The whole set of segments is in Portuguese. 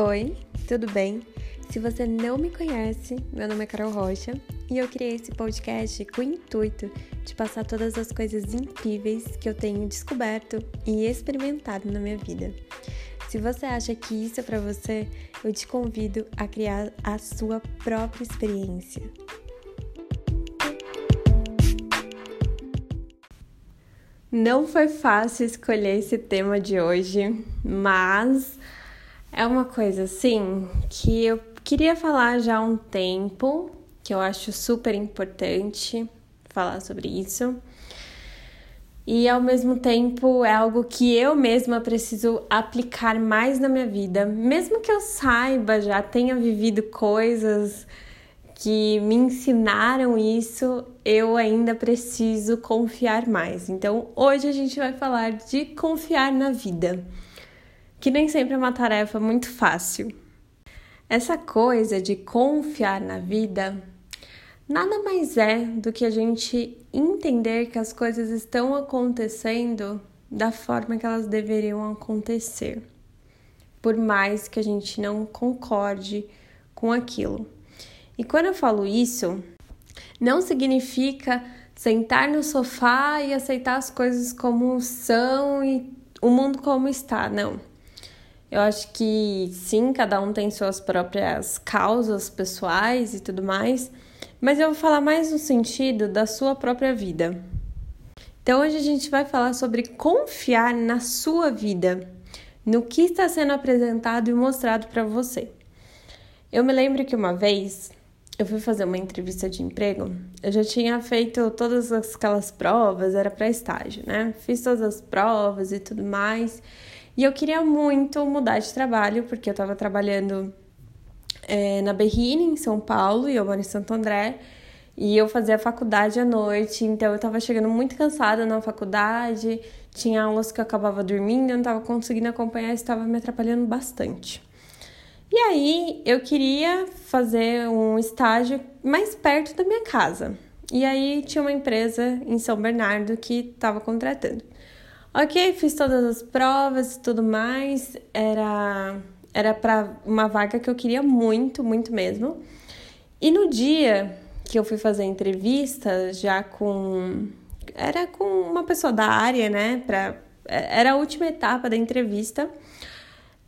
Oi, tudo bem? Se você não me conhece, meu nome é Carol Rocha e eu criei esse podcast com o intuito de passar todas as coisas incríveis que eu tenho descoberto e experimentado na minha vida. Se você acha que isso é para você, eu te convido a criar a sua própria experiência. Não foi fácil escolher esse tema de hoje, mas é uma coisa assim que eu queria falar já há um tempo, que eu acho super importante falar sobre isso. E ao mesmo tempo é algo que eu mesma preciso aplicar mais na minha vida. Mesmo que eu saiba, já tenha vivido coisas que me ensinaram isso, eu ainda preciso confiar mais. Então, hoje a gente vai falar de confiar na vida que nem sempre é uma tarefa muito fácil. Essa coisa de confiar na vida nada mais é do que a gente entender que as coisas estão acontecendo da forma que elas deveriam acontecer, por mais que a gente não concorde com aquilo. E quando eu falo isso, não significa sentar no sofá e aceitar as coisas como são e o mundo como está, não. Eu acho que sim, cada um tem suas próprias causas pessoais e tudo mais, mas eu vou falar mais no sentido da sua própria vida. Então hoje a gente vai falar sobre confiar na sua vida, no que está sendo apresentado e mostrado para você. Eu me lembro que uma vez eu fui fazer uma entrevista de emprego, eu já tinha feito todas aquelas provas, era para estágio, né? Fiz todas as provas e tudo mais. E eu queria muito mudar de trabalho, porque eu estava trabalhando é, na Berrine, em São Paulo, e eu moro em Santo André. E eu fazia faculdade à noite, então eu estava chegando muito cansada na faculdade, tinha aulas que eu acabava dormindo, eu não estava conseguindo acompanhar, estava me atrapalhando bastante. E aí eu queria fazer um estágio mais perto da minha casa. E aí tinha uma empresa em São Bernardo que estava contratando. Ok, fiz todas as provas e tudo mais. Era era para uma vaga que eu queria muito, muito mesmo. E no dia que eu fui fazer a entrevista, já com era com uma pessoa da área, né, para era a última etapa da entrevista.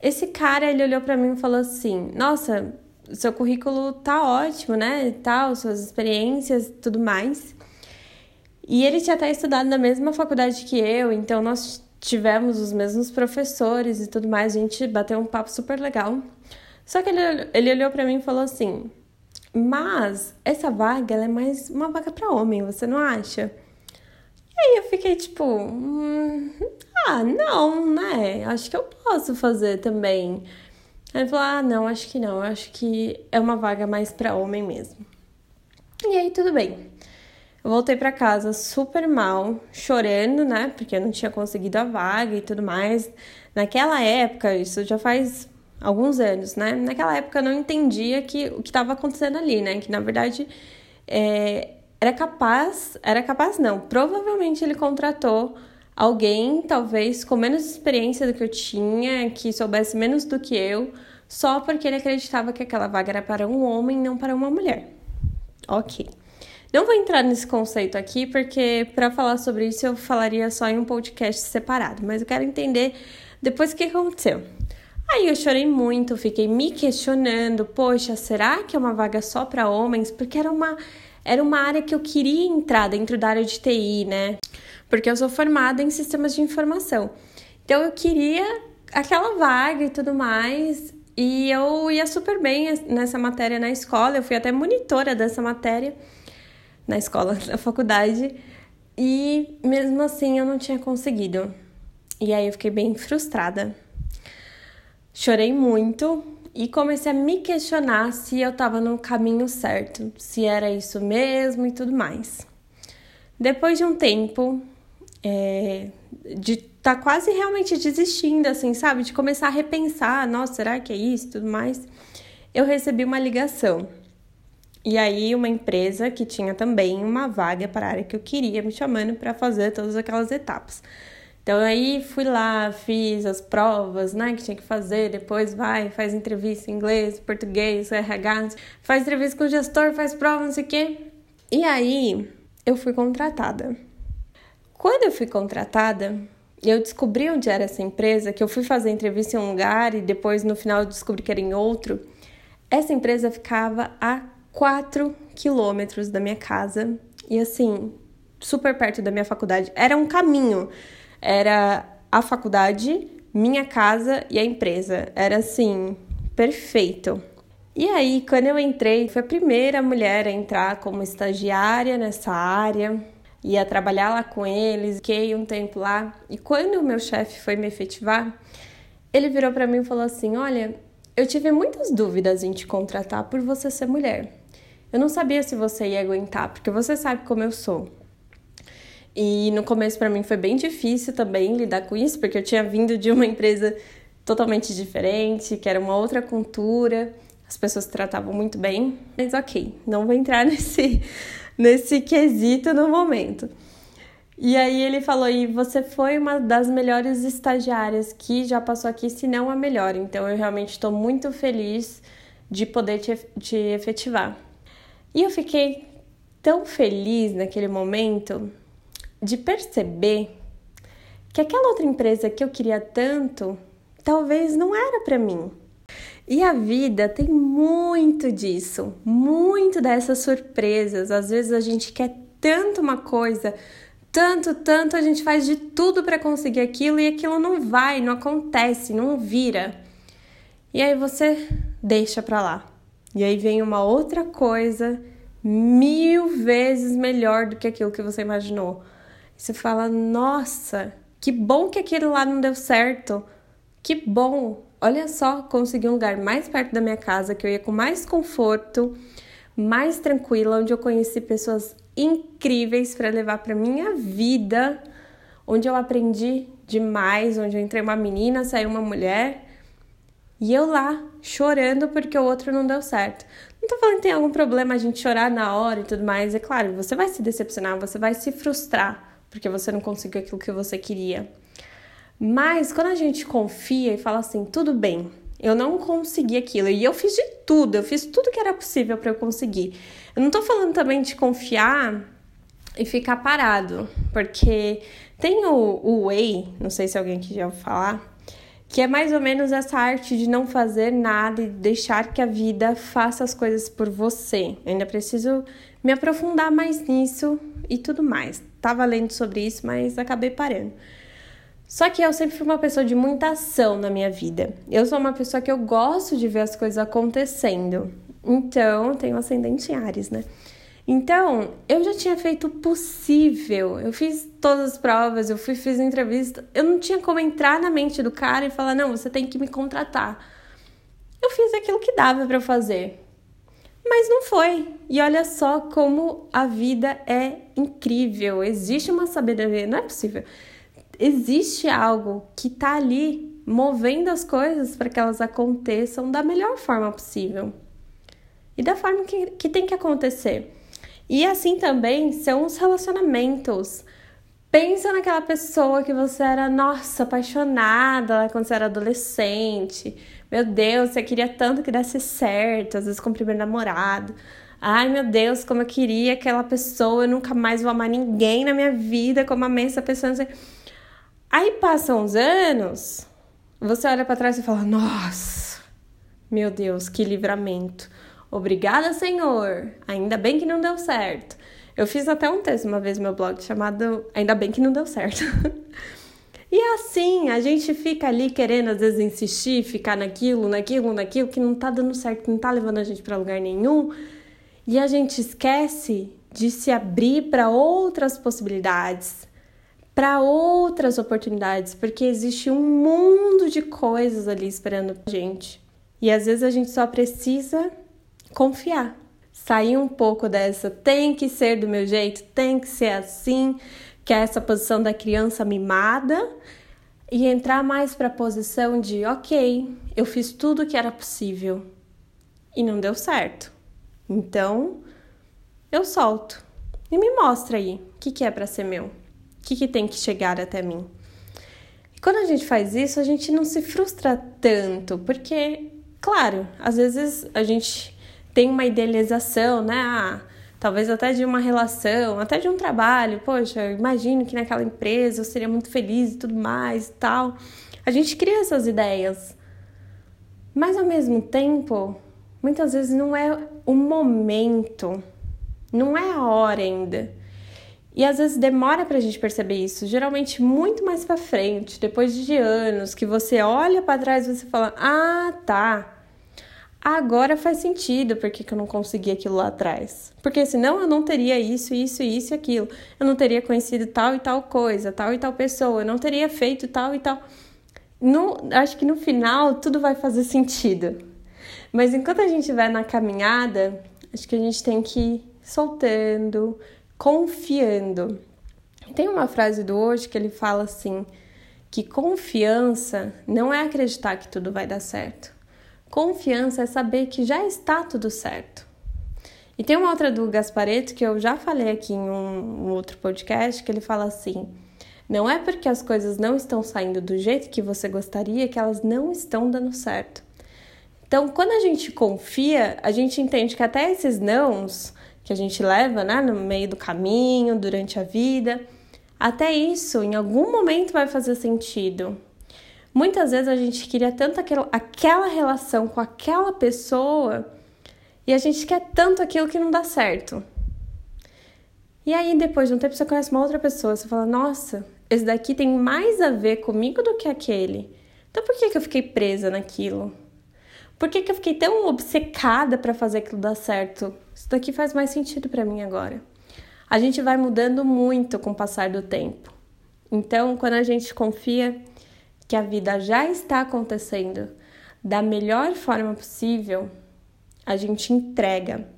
Esse cara, ele olhou para mim e falou assim: "Nossa, seu currículo tá ótimo, né? Tal, suas experiências, tudo mais". E ele tinha até estudado na mesma faculdade que eu, então nós tivemos os mesmos professores e tudo mais, a gente bateu um papo super legal. Só que ele, ele olhou para mim e falou assim: Mas essa vaga é mais uma vaga para homem, você não acha? E aí eu fiquei tipo: hum, Ah, não, né? Acho que eu posso fazer também. Aí ele falou: Ah, não, acho que não, acho que é uma vaga mais para homem mesmo. E aí tudo bem. Eu voltei para casa super mal, chorando, né? Porque eu não tinha conseguido a vaga e tudo mais. Naquela época, isso já faz alguns anos, né? Naquela época eu não entendia que, o que estava acontecendo ali, né? Que na verdade é, era capaz, era capaz não, provavelmente ele contratou alguém, talvez com menos experiência do que eu tinha, que soubesse menos do que eu, só porque ele acreditava que aquela vaga era para um homem, não para uma mulher. Ok. Não vou entrar nesse conceito aqui, porque para falar sobre isso eu falaria só em um podcast separado, mas eu quero entender depois o que aconteceu. Aí eu chorei muito, fiquei me questionando, poxa, será que é uma vaga só para homens? Porque era uma era uma área que eu queria entrar dentro da área de TI, né? Porque eu sou formada em sistemas de informação. Então eu queria aquela vaga e tudo mais, e eu ia super bem nessa matéria na escola, eu fui até monitora dessa matéria na escola, na faculdade, e mesmo assim eu não tinha conseguido. E aí eu fiquei bem frustrada. Chorei muito e comecei a me questionar se eu estava no caminho certo, se era isso mesmo e tudo mais. Depois de um tempo é, de tá quase realmente desistindo, assim, sabe? De começar a repensar, nossa, será que é isso e tudo mais, eu recebi uma ligação e aí, uma empresa que tinha também uma vaga para a área que eu queria, me chamando para fazer todas aquelas etapas. Então aí fui lá, fiz as provas, né, que tinha que fazer, depois vai, faz entrevista em inglês, português, RH, faz entrevista com o gestor, faz prova, não sei o quê. E aí eu fui contratada. Quando eu fui contratada, eu descobri onde era essa empresa, que eu fui fazer entrevista em um lugar e depois no final eu descobri que era em outro. Essa empresa ficava a 4 quilômetros da minha casa e assim, super perto da minha faculdade. Era um caminho era a faculdade, minha casa e a empresa. Era assim, perfeito. E aí, quando eu entrei, foi a primeira mulher a entrar como estagiária nessa área, ia trabalhar lá com eles, fiquei um tempo lá. E quando o meu chefe foi me efetivar, ele virou para mim e falou assim: Olha, eu tive muitas dúvidas em te contratar por você ser mulher. Eu não sabia se você ia aguentar, porque você sabe como eu sou. E no começo para mim foi bem difícil também lidar com isso, porque eu tinha vindo de uma empresa totalmente diferente, que era uma outra cultura, as pessoas tratavam muito bem, mas ok, não vou entrar nesse, nesse quesito no momento. E aí ele falou: e você foi uma das melhores estagiárias que já passou aqui, se não a melhor. Então eu realmente estou muito feliz de poder te, te efetivar. E eu fiquei tão feliz naquele momento de perceber que aquela outra empresa que eu queria tanto talvez não era para mim. E a vida tem muito disso, muito dessas surpresas. Às vezes a gente quer tanto uma coisa, tanto, tanto, a gente faz de tudo para conseguir aquilo e aquilo não vai, não acontece, não vira. E aí você deixa para lá. E aí vem uma outra coisa mil vezes melhor do que aquilo que você imaginou. Você fala, nossa, que bom que aquilo lá não deu certo. Que bom. Olha só, consegui um lugar mais perto da minha casa, que eu ia com mais conforto, mais tranquila, onde eu conheci pessoas incríveis para levar para minha vida, onde eu aprendi demais, onde eu entrei uma menina, saiu uma mulher. E eu lá, chorando porque o outro não deu certo. Não tô falando que tem algum problema a gente chorar na hora e tudo mais. É claro, você vai se decepcionar, você vai se frustrar porque você não conseguiu aquilo que você queria. Mas quando a gente confia e fala assim, tudo bem, eu não consegui aquilo e eu fiz de tudo, eu fiz tudo que era possível para eu conseguir. Eu não tô falando também de confiar e ficar parado, porque tem o, o Way, não sei se alguém aqui já ouviu falar, que é mais ou menos essa arte de não fazer nada e deixar que a vida faça as coisas por você. Eu ainda preciso me aprofundar mais nisso e tudo mais tava lendo sobre isso, mas acabei parando. Só que eu sempre fui uma pessoa de muita ação na minha vida. Eu sou uma pessoa que eu gosto de ver as coisas acontecendo. Então, tenho ascendente em Ares, né? Então, eu já tinha feito o possível. Eu fiz todas as provas, eu fui fiz entrevista. Eu não tinha como entrar na mente do cara e falar: "Não, você tem que me contratar". Eu fiz aquilo que dava para fazer. Mas não foi. E olha só como a vida é incrível. Existe uma sabedoria, não é possível. Existe algo que está ali movendo as coisas para que elas aconteçam da melhor forma possível. E da forma que, que tem que acontecer. E assim também são os relacionamentos. Pensa naquela pessoa que você era, nossa, apaixonada quando você era adolescente. Meu Deus, você queria tanto que desse certo, às vezes com o primeiro namorado. Ai, meu Deus, como eu queria aquela pessoa, eu nunca mais vou amar ninguém na minha vida como amei essa pessoa. Aí passam uns anos, você olha para trás e fala: Nossa, meu Deus, que livramento. Obrigada, Senhor. Ainda bem que não deu certo. Eu fiz até um texto uma vez no meu blog chamado Ainda bem que não deu certo. e assim, a gente fica ali querendo às vezes insistir, ficar naquilo, naquilo, naquilo que não tá dando certo, que não tá levando a gente para lugar nenhum. E a gente esquece de se abrir para outras possibilidades, para outras oportunidades, porque existe um mundo de coisas ali esperando a gente. E às vezes a gente só precisa confiar sair um pouco dessa tem que ser do meu jeito, tem que ser assim, que é essa posição da criança mimada e entrar mais para a posição de, OK, eu fiz tudo o que era possível e não deu certo. Então, eu solto. E me mostra aí o que, que é para ser meu. O que, que tem que chegar até mim. quando a gente faz isso, a gente não se frustra tanto, porque, claro, às vezes a gente tem uma idealização, né? Ah, talvez até de uma relação, até de um trabalho. Poxa, eu imagino que naquela empresa eu seria muito feliz e tudo mais e tal. A gente cria essas ideias. Mas ao mesmo tempo, muitas vezes não é o momento, não é a hora ainda. E às vezes demora pra gente perceber isso, geralmente muito mais para frente, depois de anos, que você olha para trás e você fala: "Ah, tá. Agora faz sentido porque que eu não consegui aquilo lá atrás. Porque senão eu não teria isso, isso, isso e aquilo. Eu não teria conhecido tal e tal coisa, tal e tal pessoa, eu não teria feito tal e tal. No, acho que no final tudo vai fazer sentido. Mas enquanto a gente vai na caminhada, acho que a gente tem que ir soltando, confiando. Tem uma frase do hoje que ele fala assim: que confiança não é acreditar que tudo vai dar certo. Confiança é saber que já está tudo certo. E tem uma outra do Gaspareto que eu já falei aqui em um, um outro podcast que ele fala assim: não é porque as coisas não estão saindo do jeito que você gostaria que elas não estão dando certo. Então, quando a gente confia, a gente entende que até esses nãos que a gente leva né, no meio do caminho, durante a vida. Até isso, em algum momento, vai fazer sentido. Muitas vezes a gente queria tanto aquela, relação com aquela pessoa e a gente quer tanto aquilo que não dá certo. E aí, depois de um tempo, você conhece uma outra pessoa, você fala: Nossa, esse daqui tem mais a ver comigo do que aquele. Então, por que, que eu fiquei presa naquilo? Por que, que eu fiquei tão obcecada para fazer aquilo dar certo? Isso daqui faz mais sentido para mim agora. A gente vai mudando muito com o passar do tempo. Então, quando a gente confia que a vida já está acontecendo da melhor forma possível, a gente entrega.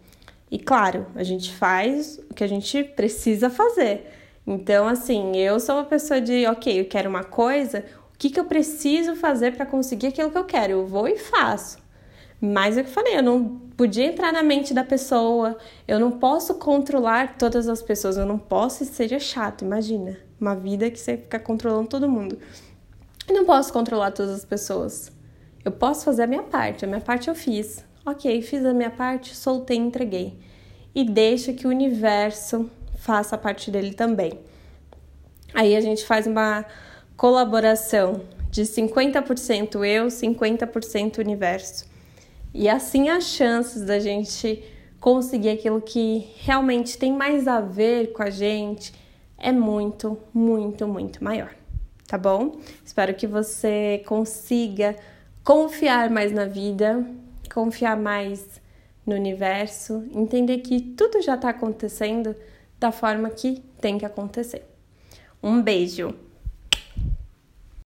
E claro, a gente faz o que a gente precisa fazer. Então, assim, eu sou uma pessoa de, ok, eu quero uma coisa, o que, que eu preciso fazer para conseguir aquilo que eu quero? Eu vou e faço. Mas é o que eu falei, eu não podia entrar na mente da pessoa, eu não posso controlar todas as pessoas, eu não posso, seria chato, imagina. Uma vida que você fica controlando todo mundo. Eu não posso controlar todas as pessoas. Eu posso fazer a minha parte, a minha parte eu fiz. Ok, fiz a minha parte, soltei entreguei. E deixa que o universo faça a parte dele também. Aí a gente faz uma colaboração de 50% eu, 50% universo. E assim as chances da gente conseguir aquilo que realmente tem mais a ver com a gente é muito, muito, muito maior. Tá bom? Espero que você consiga confiar mais na vida, confiar mais no universo, entender que tudo já está acontecendo da forma que tem que acontecer. Um beijo!